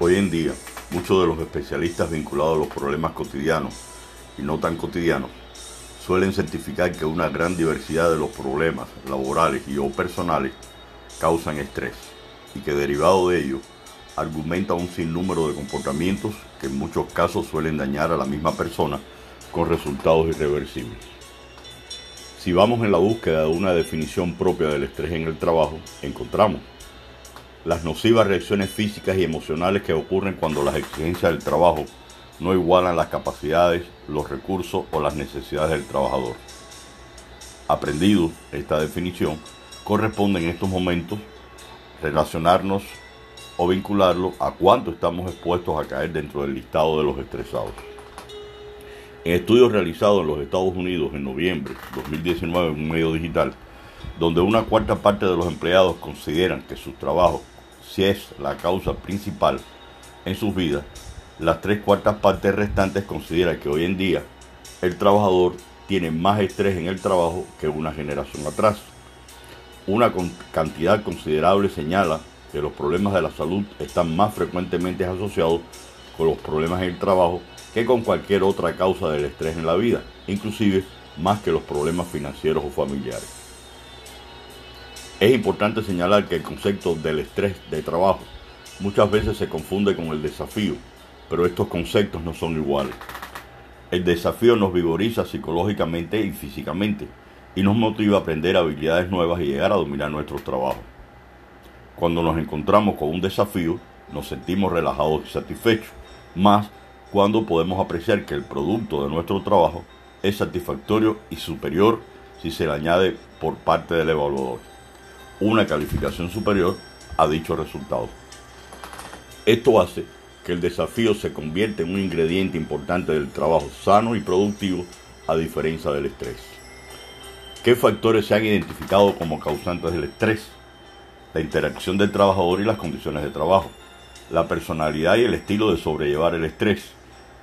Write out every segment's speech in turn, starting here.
Hoy en día, muchos de los especialistas vinculados a los problemas cotidianos y no tan cotidianos suelen certificar que una gran diversidad de los problemas laborales y o personales causan estrés y que derivado de ello argumenta un sinnúmero de comportamientos que en muchos casos suelen dañar a la misma persona con resultados irreversibles. Si vamos en la búsqueda de una definición propia del estrés en el trabajo, encontramos las nocivas reacciones físicas y emocionales que ocurren cuando las exigencias del trabajo no igualan las capacidades, los recursos o las necesidades del trabajador. Aprendido esta definición, corresponde en estos momentos relacionarnos o vincularlo a cuánto estamos expuestos a caer dentro del listado de los estresados. En estudios realizados en los Estados Unidos en noviembre de 2019 en un medio digital, donde una cuarta parte de los empleados consideran que su trabajo si es la causa principal en sus vidas, las tres cuartas partes restantes consideran que hoy en día el trabajador tiene más estrés en el trabajo que una generación atrás. Una cantidad considerable señala que los problemas de la salud están más frecuentemente asociados con los problemas en el trabajo que con cualquier otra causa del estrés en la vida, inclusive más que los problemas financieros o familiares. Es importante señalar que el concepto del estrés de trabajo muchas veces se confunde con el desafío, pero estos conceptos no son iguales. El desafío nos vigoriza psicológicamente y físicamente y nos motiva a aprender habilidades nuevas y llegar a dominar nuestros trabajos. Cuando nos encontramos con un desafío, nos sentimos relajados y satisfechos, más cuando podemos apreciar que el producto de nuestro trabajo es satisfactorio y superior si se le añade por parte del evaluador una calificación superior a dicho resultado. Esto hace que el desafío se convierta en un ingrediente importante del trabajo sano y productivo a diferencia del estrés. ¿Qué factores se han identificado como causantes del estrés? La interacción del trabajador y las condiciones de trabajo, la personalidad y el estilo de sobrellevar el estrés,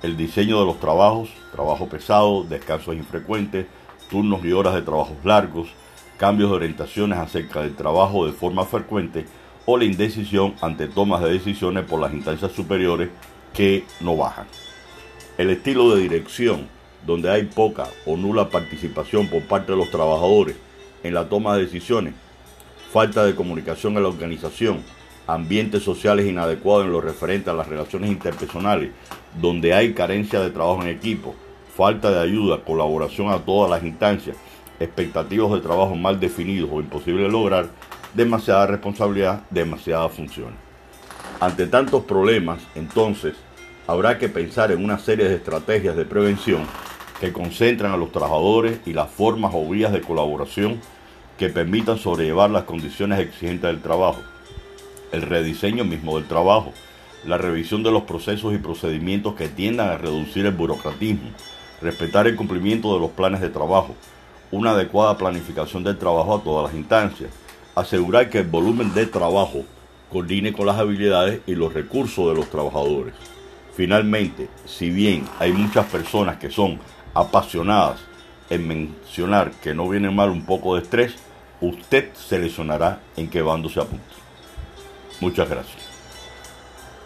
el diseño de los trabajos, trabajo pesado, descansos infrecuentes, turnos y horas de trabajos largos, cambios de orientaciones acerca del trabajo de forma frecuente o la indecisión ante tomas de decisiones por las instancias superiores que no bajan. El estilo de dirección, donde hay poca o nula participación por parte de los trabajadores en la toma de decisiones, falta de comunicación en la organización, ambientes sociales inadecuados en lo referente a las relaciones interpersonales, donde hay carencia de trabajo en equipo, falta de ayuda, colaboración a todas las instancias, expectativas de trabajo mal definidos o imposible de lograr, demasiada responsabilidad, demasiadas funciones. Ante tantos problemas, entonces, habrá que pensar en una serie de estrategias de prevención que concentran a los trabajadores y las formas o vías de colaboración que permitan sobrellevar las condiciones exigentes del trabajo, el rediseño mismo del trabajo, la revisión de los procesos y procedimientos que tiendan a reducir el burocratismo, respetar el cumplimiento de los planes de trabajo, una adecuada planificación del trabajo a todas las instancias, asegurar que el volumen de trabajo coordine con las habilidades y los recursos de los trabajadores. Finalmente, si bien hay muchas personas que son apasionadas en mencionar que no viene mal un poco de estrés, usted seleccionará en qué bando se apunta. Muchas gracias.